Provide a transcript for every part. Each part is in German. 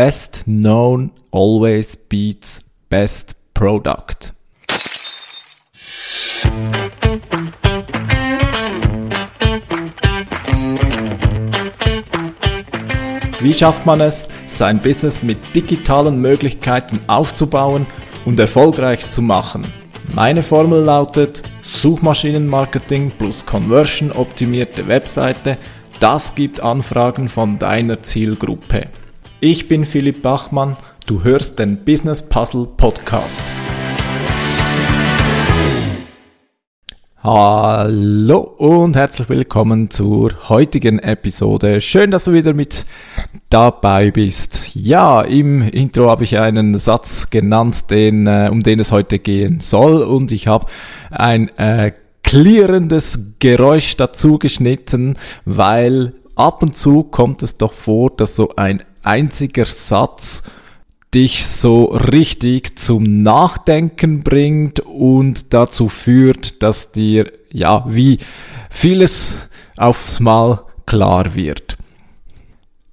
Best known always beats best product. Wie schafft man es, sein Business mit digitalen Möglichkeiten aufzubauen und erfolgreich zu machen? Meine Formel lautet Suchmaschinenmarketing plus Conversion optimierte Webseite. Das gibt Anfragen von deiner Zielgruppe. Ich bin Philipp Bachmann, du hörst den Business Puzzle Podcast. Hallo und herzlich willkommen zur heutigen Episode. Schön, dass du wieder mit dabei bist. Ja, im Intro habe ich einen Satz genannt, den, äh, um den es heute gehen soll und ich habe ein äh, klirrendes Geräusch dazu geschnitten, weil ab und zu kommt es doch vor, dass so ein einziger Satz dich so richtig zum Nachdenken bringt und dazu führt, dass dir ja wie vieles aufs Mal klar wird.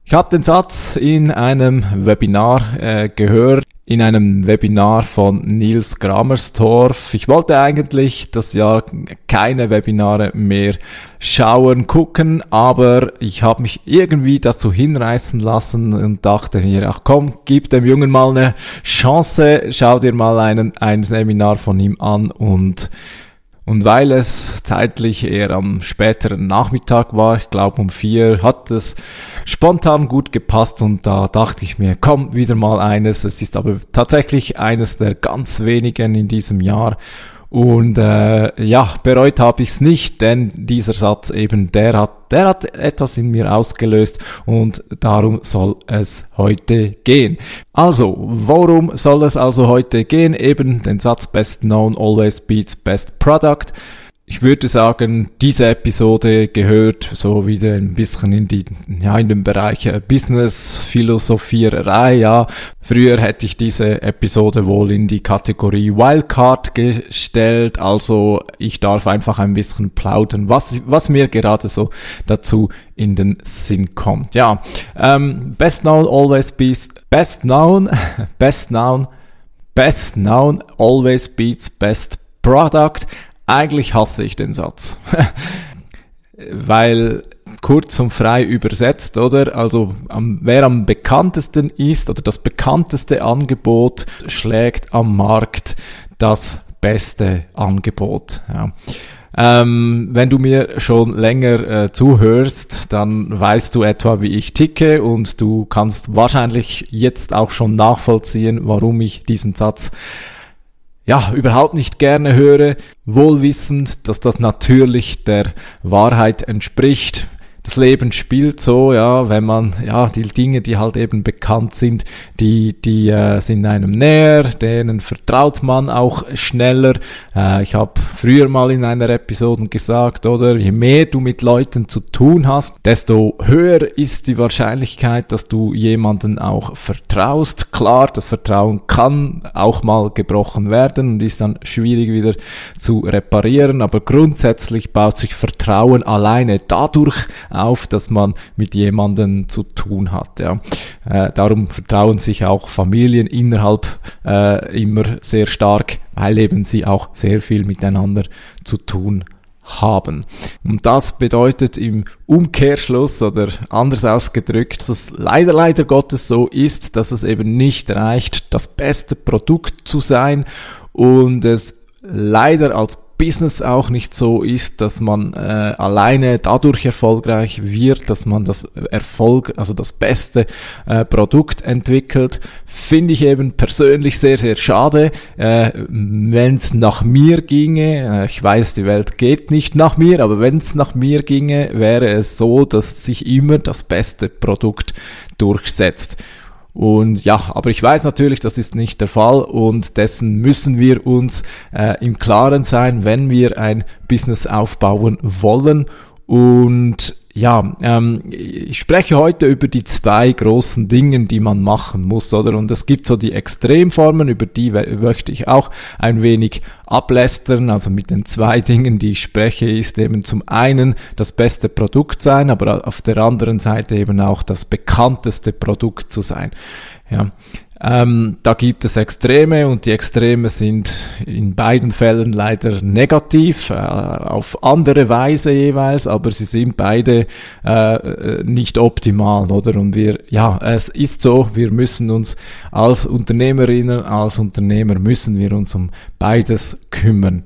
Ich habe den Satz in einem Webinar äh, gehört, in einem Webinar von Nils Gramerstorff. Ich wollte eigentlich das Jahr keine Webinare mehr schauen, gucken, aber ich habe mich irgendwie dazu hinreißen lassen und dachte mir, ach komm, gib dem Jungen mal eine Chance, schau dir mal einen, ein Seminar von ihm an und und weil es zeitlich eher am späteren Nachmittag war, ich glaube um vier, hat es spontan gut gepasst und da dachte ich mir, komm, wieder mal eines. Es ist aber tatsächlich eines der ganz wenigen in diesem Jahr und äh, ja, bereut habe ich es nicht, denn dieser Satz eben, der hat, der hat etwas in mir ausgelöst und darum soll es heute gehen. Also, worum soll es also heute gehen? Eben den Satz Best Known always beats Best Product ich würde sagen, diese Episode gehört so wieder ein bisschen in die, ja, in den Bereich äh, Business Philosophiererei, ja. Früher hätte ich diese Episode wohl in die Kategorie Wildcard gestellt, also ich darf einfach ein bisschen plaudern, was, was mir gerade so dazu in den Sinn kommt. Ja, ähm, best known always beats, best known, best known, best known always beats best product. Eigentlich hasse ich den Satz. Weil kurz und frei übersetzt, oder? Also am, wer am bekanntesten ist oder das bekannteste Angebot schlägt am Markt das beste Angebot. Ja. Ähm, wenn du mir schon länger äh, zuhörst, dann weißt du etwa, wie ich ticke und du kannst wahrscheinlich jetzt auch schon nachvollziehen, warum ich diesen Satz ja, überhaupt nicht gerne höre, wohlwissend, dass das natürlich der Wahrheit entspricht das Leben spielt so, ja, wenn man, ja, die Dinge, die halt eben bekannt sind, die, die äh, sind einem näher, denen vertraut man auch schneller. Äh, ich habe früher mal in einer Episode gesagt, oder, je mehr du mit Leuten zu tun hast, desto höher ist die Wahrscheinlichkeit, dass du jemanden auch vertraust. Klar, das Vertrauen kann auch mal gebrochen werden und ist dann schwierig wieder zu reparieren, aber grundsätzlich baut sich Vertrauen alleine dadurch auf, dass man mit jemandem zu tun hat. Ja. Äh, darum vertrauen sich auch Familien innerhalb äh, immer sehr stark, weil eben sie auch sehr viel miteinander zu tun haben. Und das bedeutet im Umkehrschluss oder anders ausgedrückt, dass es leider, leider Gottes so ist, dass es eben nicht reicht, das beste Produkt zu sein und es leider als Business auch nicht so ist, dass man äh, alleine dadurch erfolgreich wird, dass man das Erfolg, also das beste äh, Produkt entwickelt, finde ich eben persönlich sehr, sehr schade. Äh, wenn es nach mir ginge, äh, ich weiß, die Welt geht nicht nach mir, aber wenn es nach mir ginge, wäre es so, dass sich immer das beste Produkt durchsetzt. Und ja, aber ich weiß natürlich, das ist nicht der Fall und dessen müssen wir uns äh, im Klaren sein, wenn wir ein Business aufbauen wollen. Und ja, ähm, ich spreche heute über die zwei großen Dinge, die man machen muss, oder? Und es gibt so die Extremformen, über die möchte ich auch ein wenig ablästern. Also mit den zwei Dingen, die ich spreche, ist eben zum einen das beste Produkt sein, aber auf der anderen Seite eben auch das bekannteste Produkt zu sein. Ja, ähm, da gibt es Extreme und die Extreme sind in beiden Fällen leider negativ, äh, auf andere Weise jeweils, aber sie sind beide äh, nicht optimal, oder? Und wir, ja, es ist so, wir müssen uns als Unternehmerinnen, als Unternehmer müssen wir uns um beides kümmern.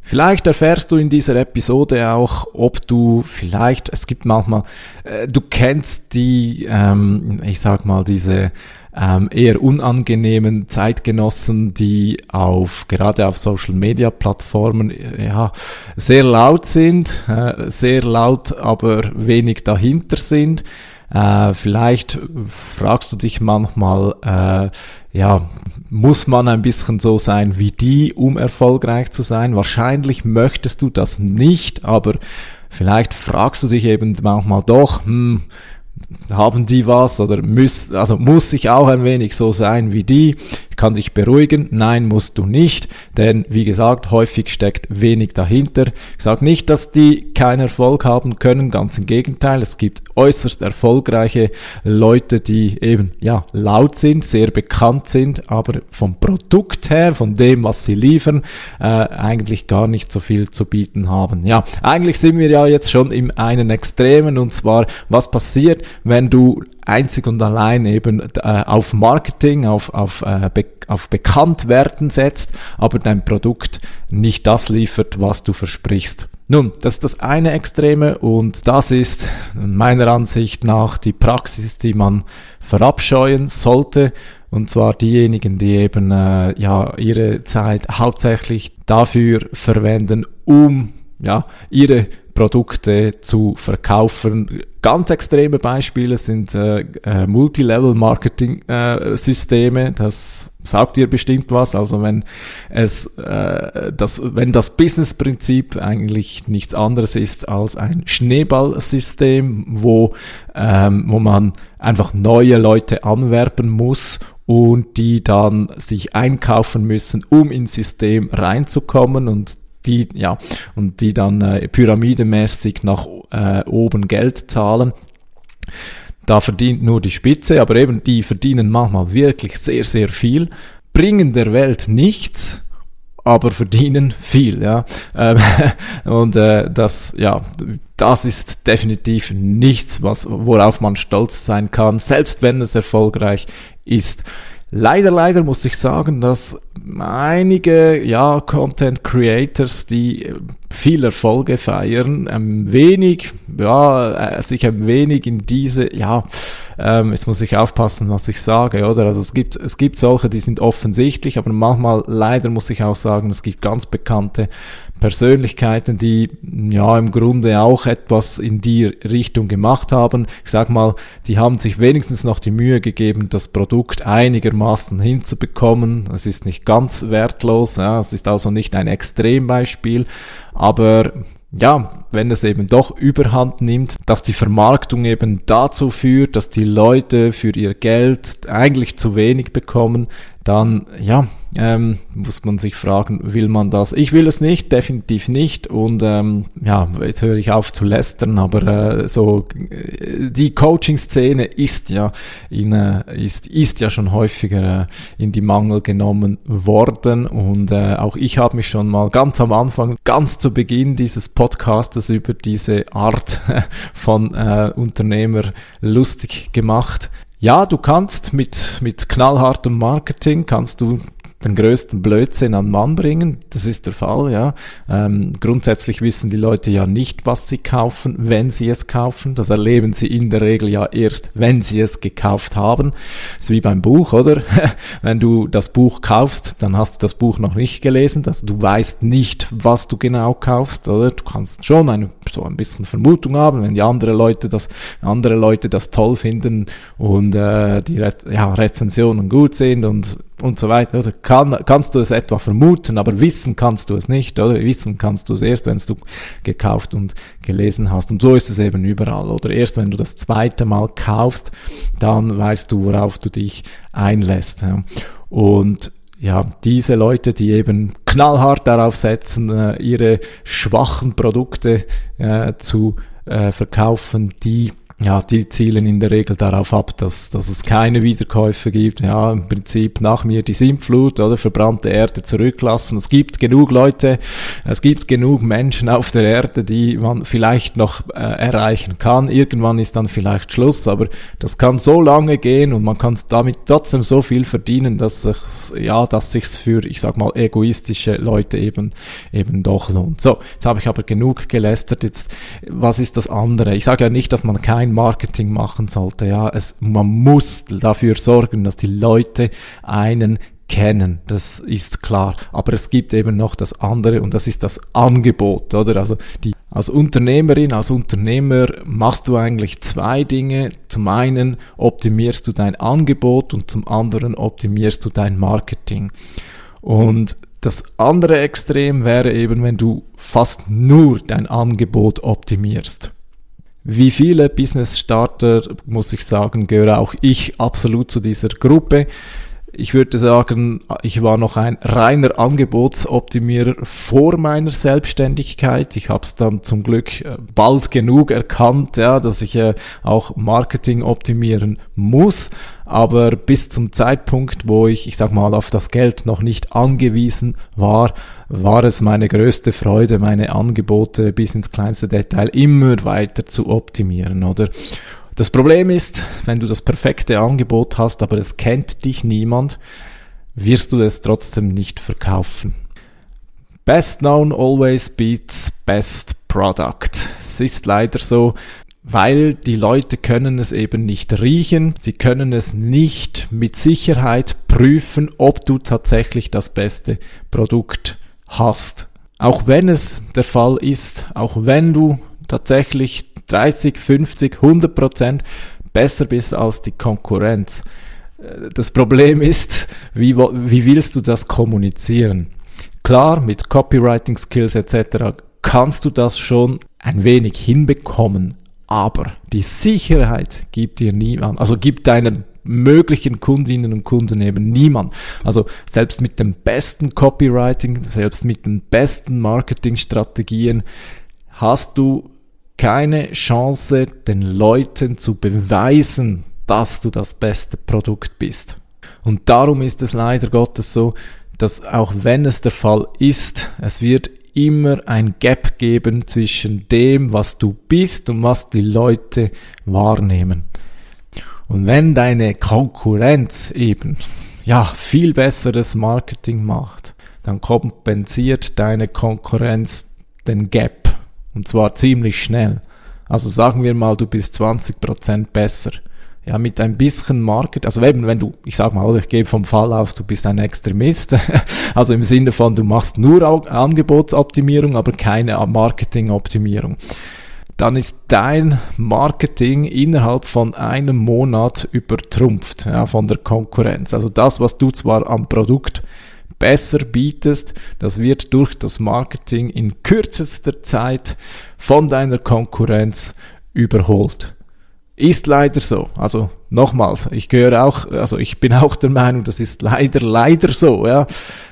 Vielleicht erfährst du in dieser Episode auch, ob du vielleicht, es gibt manchmal, äh, du kennst die, ähm, ich sag mal, diese ähm, eher unangenehmen Zeitgenossen, die auf gerade auf Social Media Plattformen äh, ja sehr laut sind, äh, sehr laut, aber wenig dahinter sind. Äh, vielleicht fragst du dich manchmal, äh, ja, muss man ein bisschen so sein wie die, um erfolgreich zu sein? Wahrscheinlich möchtest du das nicht, aber vielleicht fragst du dich eben manchmal doch, hm, haben die was oder muss, also muss ich auch ein wenig so sein wie die? Ich kann dich beruhigen. Nein, musst du nicht, denn wie gesagt, häufig steckt wenig dahinter. Ich sage nicht, dass die keinen Erfolg haben können, ganz im Gegenteil. Es gibt äußerst erfolgreiche Leute, die eben ja laut sind, sehr bekannt sind, aber vom Produkt her, von dem, was sie liefern, äh, eigentlich gar nicht so viel zu bieten haben. Ja, eigentlich sind wir ja jetzt schon im einen Extremen und zwar, was passiert, wenn du einzig und allein eben äh, auf Marketing, auf, auf, äh, be auf Bekanntwerden setzt, aber dein Produkt nicht das liefert, was du versprichst. Nun, das ist das eine Extreme und das ist meiner Ansicht nach die Praxis, die man verabscheuen sollte. Und zwar diejenigen, die eben äh, ja ihre Zeit hauptsächlich dafür verwenden, um ja ihre Produkte zu verkaufen. Ganz extreme Beispiele sind äh, äh, Multilevel-Marketing-Systeme. Äh, das sagt dir bestimmt was. Also wenn es äh, das, wenn das Business-Prinzip eigentlich nichts anderes ist als ein Schneeballsystem, wo ähm, wo man einfach neue Leute anwerben muss und die dann sich einkaufen müssen, um ins System reinzukommen und die, ja, und die dann äh, pyramidemäßig nach äh, oben Geld zahlen. Da verdient nur die Spitze, aber eben die verdienen manchmal wirklich sehr, sehr viel, bringen der Welt nichts, aber verdienen viel, ja. Ähm, und äh, das, ja, das ist definitiv nichts, was, worauf man stolz sein kann, selbst wenn es erfolgreich ist. Leider, leider muss ich sagen, dass einige ja, Content Creators, die viel Erfolge feiern, ein wenig, ja, äh, sich ein wenig in diese, ja, ähm, jetzt muss ich aufpassen, was ich sage, oder? Also es gibt, es gibt solche, die sind offensichtlich, aber manchmal, leider muss ich auch sagen, es gibt ganz bekannte Persönlichkeiten, die ja im Grunde auch etwas in die Richtung gemacht haben. Ich sag mal, die haben sich wenigstens noch die Mühe gegeben, das Produkt einigermaßen hinzubekommen. Es ist nicht ganz wertlos, ja, es ist also nicht ein Extrembeispiel, aber ja, wenn es eben doch überhand nimmt, dass die Vermarktung eben dazu führt, dass die Leute für ihr Geld eigentlich zu wenig bekommen, dann ja, ähm, muss man sich fragen, will man das? Ich will es nicht, definitiv nicht. Und ähm, ja, jetzt höre ich auf zu lästern, aber äh, so äh, die Coaching-Szene ist ja in, äh, ist, ist ja schon häufiger äh, in die Mangel genommen worden. Und äh, auch ich habe mich schon mal ganz am Anfang, ganz zu Beginn dieses Podcastes über diese Art von äh, Unternehmer lustig gemacht. Ja, du kannst mit, mit knallhartem Marketing, kannst du den größten Blödsinn an Mann bringen. Das ist der Fall, ja. Ähm, grundsätzlich wissen die Leute ja nicht, was sie kaufen, wenn sie es kaufen. Das erleben sie in der Regel ja erst, wenn sie es gekauft haben. Das ist wie beim Buch, oder? wenn du das Buch kaufst, dann hast du das Buch noch nicht gelesen. Also du weißt nicht, was du genau kaufst, oder? Du kannst schon eine, so ein bisschen Vermutung haben, wenn die andere Leute das, andere Leute das toll finden und äh, die Re ja, Rezensionen gut sind und und so weiter. Oder kann, kannst du es etwa vermuten, aber wissen kannst du es nicht, oder? Wissen kannst du es erst, wenn du gekauft und gelesen hast. Und so ist es eben überall, oder? Erst wenn du das zweite Mal kaufst, dann weißt du, worauf du dich einlässt. Ja. Und ja, diese Leute, die eben knallhart darauf setzen, äh, ihre schwachen Produkte äh, zu äh, verkaufen, die ja, die zielen in der Regel darauf ab, dass, dass es keine Wiederkäufe gibt. Ja, im Prinzip nach mir die Sintflut oder verbrannte Erde zurücklassen. Es gibt genug Leute, es gibt genug Menschen auf der Erde, die man vielleicht noch äh, erreichen kann. Irgendwann ist dann vielleicht Schluss, aber das kann so lange gehen und man kann damit trotzdem so viel verdienen, dass sich ja, dass sich's für, ich sag mal, egoistische Leute eben eben doch lohnt. So, jetzt habe ich aber genug gelästert. Jetzt, was ist das andere? Ich sage ja nicht, dass man kein Marketing machen sollte. Ja, es, man muss dafür sorgen, dass die Leute einen kennen, das ist klar. Aber es gibt eben noch das andere und das ist das Angebot, oder? Also die, als Unternehmerin, als Unternehmer machst du eigentlich zwei Dinge. Zum einen optimierst du dein Angebot und zum anderen optimierst du dein Marketing. Und das andere Extrem wäre eben, wenn du fast nur dein Angebot optimierst. Wie viele Business Starter, muss ich sagen, gehöre auch ich absolut zu dieser Gruppe. Ich würde sagen, ich war noch ein reiner Angebotsoptimierer vor meiner Selbstständigkeit. Ich habe es dann zum Glück äh, bald genug erkannt, ja, dass ich äh, auch Marketing optimieren muss. Aber bis zum Zeitpunkt, wo ich, ich sag mal, auf das Geld noch nicht angewiesen war, war es meine größte Freude, meine Angebote bis ins kleinste Detail immer weiter zu optimieren, oder? Das Problem ist, wenn du das perfekte Angebot hast, aber es kennt dich niemand, wirst du es trotzdem nicht verkaufen. Best known always beats best product. Es ist leider so, weil die Leute können es eben nicht riechen, sie können es nicht mit Sicherheit prüfen, ob du tatsächlich das beste Produkt hast. Auch wenn es der Fall ist, auch wenn du tatsächlich 30, 50, 100 Prozent besser bist als die Konkurrenz. Äh, das Problem ist, wie, wie willst du das kommunizieren? Klar, mit Copywriting Skills etc. kannst du das schon ein wenig hinbekommen, aber die Sicherheit gibt dir niemand, also gibt deinen möglichen Kundinnen und Kunden eben niemand. Also selbst mit dem besten Copywriting, selbst mit den besten Marketingstrategien hast du keine Chance, den Leuten zu beweisen, dass du das beste Produkt bist. Und darum ist es leider Gottes so, dass auch wenn es der Fall ist, es wird immer ein Gap geben zwischen dem, was du bist und was die Leute wahrnehmen. Und wenn deine Konkurrenz eben, ja, viel besseres Marketing macht, dann kompensiert deine Konkurrenz den Gap. Und zwar ziemlich schnell. Also sagen wir mal, du bist 20% besser. Ja, mit ein bisschen Market, also eben, wenn du, ich sag mal, ich gehe vom Fall aus, du bist ein Extremist, also im Sinne von, du machst nur Angebotsoptimierung, aber keine Marketingoptimierung dann ist dein Marketing innerhalb von einem Monat übertrumpft ja, von der Konkurrenz. Also das, was du zwar am Produkt besser bietest, das wird durch das Marketing in kürzester Zeit von deiner Konkurrenz überholt. Ist leider so. Also nochmals, ich gehöre auch, also ich bin auch der Meinung, das ist leider, leider so, ja.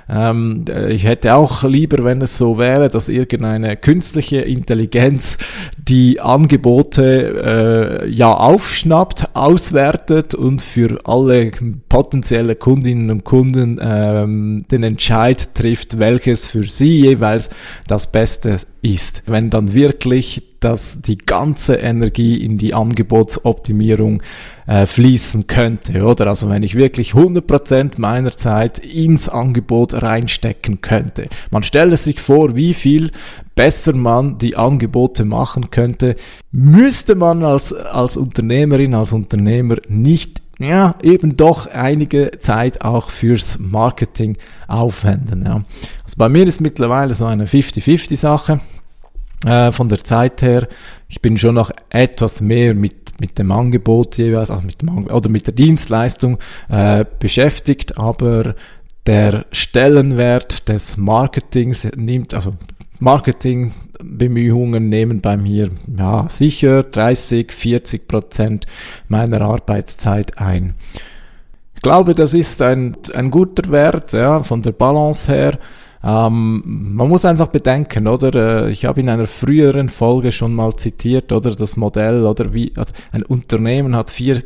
Ähm, ich hätte auch lieber, wenn es so wäre, dass irgendeine künstliche Intelligenz die Angebote äh, ja aufschnappt, auswertet und für alle potenzielle Kundinnen und Kunden ähm, den Entscheid trifft, welches für sie jeweils das Beste ist. Wenn dann wirklich das die ganze Energie in die Angebotsoptimierung äh, fließen könnte, oder? Also wenn ich wirklich 100% meiner Zeit ins Angebot reinstecken könnte. Man stelle sich vor, wie viel besser man die Angebote machen könnte, müsste man als, als Unternehmerin, als Unternehmer nicht ja, eben doch einige Zeit auch fürs Marketing aufwenden. Ja. Also bei mir ist mittlerweile so eine 50-50 Sache. äh, von der Zeit her. Ich bin schon noch etwas mehr mit, mit dem Angebot jeweils, also mit dem Angebot, oder mit der Dienstleistung äh, beschäftigt, aber der Stellenwert des Marketings nimmt, also Marketingbemühungen nehmen bei mir ja sicher 30, 40 Prozent meiner Arbeitszeit ein. Ich glaube, das ist ein, ein guter Wert, ja, von der Balance her. Ähm, man muss einfach bedenken, oder? Äh, ich habe in einer früheren Folge schon mal zitiert, oder das Modell, oder wie, also ein Unternehmen hat vier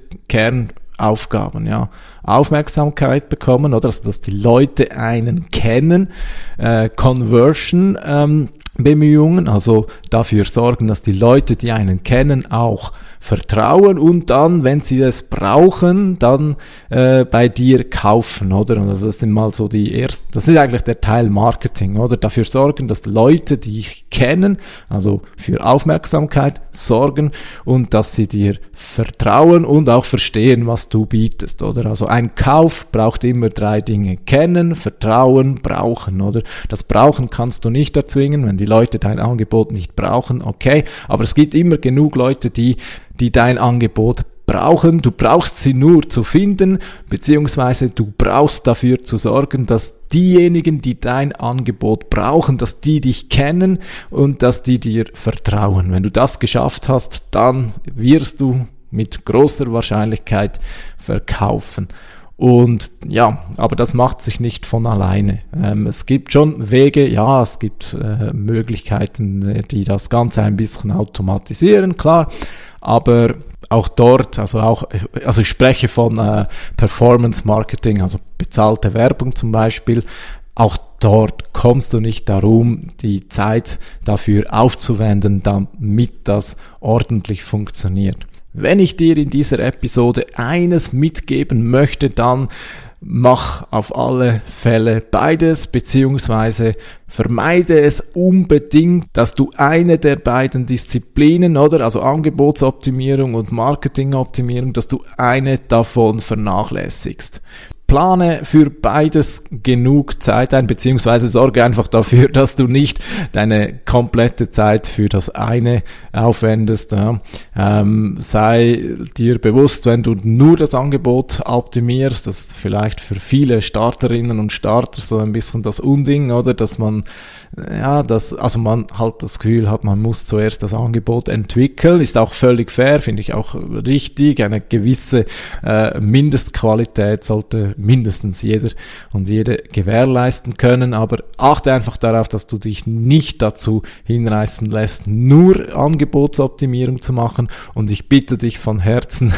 Kernaufgaben, ja. Aufmerksamkeit bekommen, oder? Also, dass die Leute einen kennen, äh, Conversion, ähm, Bemühungen, also dafür sorgen, dass die Leute, die einen kennen, auch vertrauen und dann, wenn sie es brauchen, dann äh, bei dir kaufen, oder? Und also das sind mal so die ersten, das ist eigentlich der Teil Marketing, oder? Dafür sorgen, dass Leute, die dich kennen, also für Aufmerksamkeit sorgen und dass sie dir vertrauen und auch verstehen, was du bietest, oder? Also ein Kauf braucht immer drei Dinge. Kennen, vertrauen, brauchen, oder? Das Brauchen kannst du nicht erzwingen, wenn die Leute dein Angebot nicht brauchen, okay, aber es gibt immer genug Leute, die die dein Angebot brauchen. Du brauchst sie nur zu finden, beziehungsweise du brauchst dafür zu sorgen, dass diejenigen, die dein Angebot brauchen, dass die dich kennen und dass die dir vertrauen. Wenn du das geschafft hast, dann wirst du mit großer Wahrscheinlichkeit verkaufen. Und ja, aber das macht sich nicht von alleine. Ähm, es gibt schon Wege, ja, es gibt äh, Möglichkeiten, die das Ganze ein bisschen automatisieren, klar aber auch dort, also auch, also ich spreche von äh, Performance Marketing, also bezahlte Werbung zum Beispiel, auch dort kommst du nicht darum, die Zeit dafür aufzuwenden, damit das ordentlich funktioniert. Wenn ich dir in dieser Episode eines mitgeben möchte, dann mach auf alle Fälle beides, beziehungsweise vermeide es unbedingt, dass du eine der beiden Disziplinen, oder, also Angebotsoptimierung und Marketingoptimierung, dass du eine davon vernachlässigst plane für beides genug Zeit ein, beziehungsweise sorge einfach dafür, dass du nicht deine komplette Zeit für das eine aufwendest. Ja. Ähm, sei dir bewusst, wenn du nur das Angebot optimierst, das ist vielleicht für viele Starterinnen und Starter so ein bisschen das Unding, oder, dass man ja, das, also man halt das Gefühl hat, man muss zuerst das Angebot entwickeln, ist auch völlig fair, finde ich auch richtig. Eine gewisse äh, Mindestqualität sollte mindestens jeder und jede gewährleisten können, aber achte einfach darauf, dass du dich nicht dazu hinreißen lässt, nur Angebotsoptimierung zu machen. Und ich bitte dich von Herzen,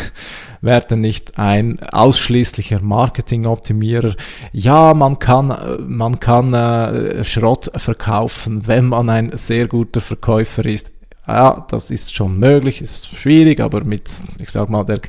werde nicht ein ausschließlicher Marketingoptimierer. Ja, man kann, man kann äh, Schrott verkaufen, wenn man ein sehr guter Verkäufer ist ja, das ist schon möglich, ist schwierig, aber mit, ich sag mal, der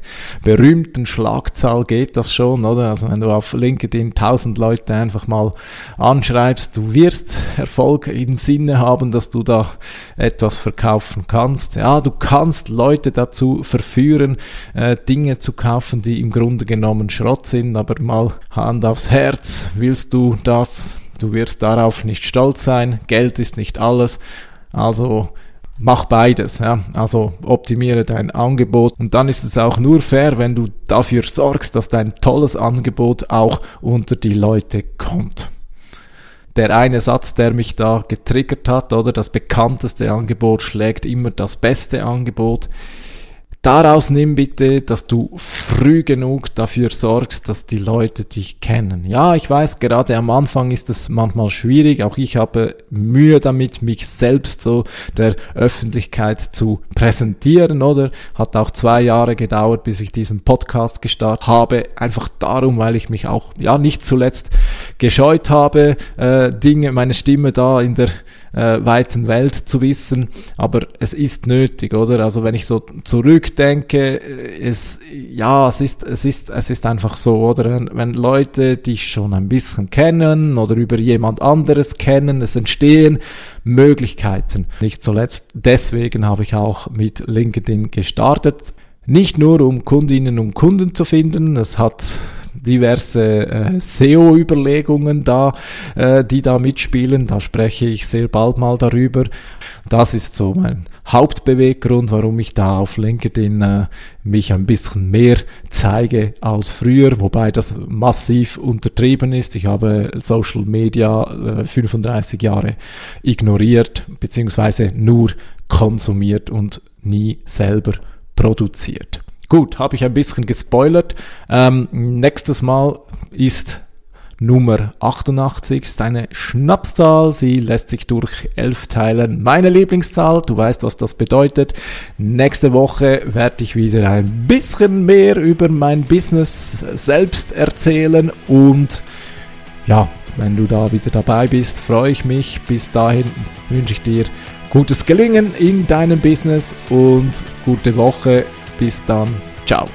berühmten Schlagzahl geht das schon, oder? Also wenn du auf LinkedIn 1000 Leute einfach mal anschreibst, du wirst Erfolg im Sinne haben, dass du da etwas verkaufen kannst. Ja, du kannst Leute dazu verführen, äh, Dinge zu kaufen, die im Grunde genommen Schrott sind, aber mal Hand aufs Herz, willst du das? Du wirst darauf nicht stolz sein, Geld ist nicht alles. Also mach beides. Ja? Also optimiere dein Angebot und dann ist es auch nur fair, wenn du dafür sorgst, dass dein tolles Angebot auch unter die Leute kommt. Der eine Satz, der mich da getriggert hat, oder das bekannteste Angebot schlägt immer das beste Angebot. Daraus nimm bitte, dass du früh genug dafür sorgst, dass die Leute dich kennen. Ja, ich weiß, gerade am Anfang ist es manchmal schwierig. Auch ich habe Mühe damit, mich selbst so der Öffentlichkeit zu präsentieren, oder? Hat auch zwei Jahre gedauert, bis ich diesen Podcast gestartet habe. Einfach darum, weil ich mich auch, ja, nicht zuletzt gescheut habe, äh, Dinge, meine Stimme da in der äh, weiten Welt zu wissen. Aber es ist nötig, oder? Also wenn ich so zurückdenke, es, ja, es ist, es ist, es ist einfach so, oder? Wenn, wenn Leute dich schon ein bisschen kennen oder über jemand anderes kennen, es entstehen Möglichkeiten. Nicht zuletzt deswegen habe ich auch mit LinkedIn gestartet. Nicht nur um Kundinnen und Kunden zu finden, es hat diverse äh, SEO-Überlegungen da, äh, die da mitspielen. Da spreche ich sehr bald mal darüber. Das ist so mein Hauptbeweggrund, warum ich da auf LinkedIn äh, mich ein bisschen mehr zeige als früher, wobei das massiv untertrieben ist. Ich habe Social Media äh, 35 Jahre ignoriert, beziehungsweise nur konsumiert und nie selber produziert. Gut, habe ich ein bisschen gespoilert. Ähm, nächstes Mal ist Nummer 88 ist eine Schnapszahl. Sie lässt sich durch 11 teilen. Meine Lieblingszahl. Du weißt, was das bedeutet. Nächste Woche werde ich wieder ein bisschen mehr über mein Business selbst erzählen. Und ja, wenn du da wieder dabei bist, freue ich mich. Bis dahin wünsche ich dir gutes Gelingen in deinem Business und gute Woche. Bis dann. Ciao.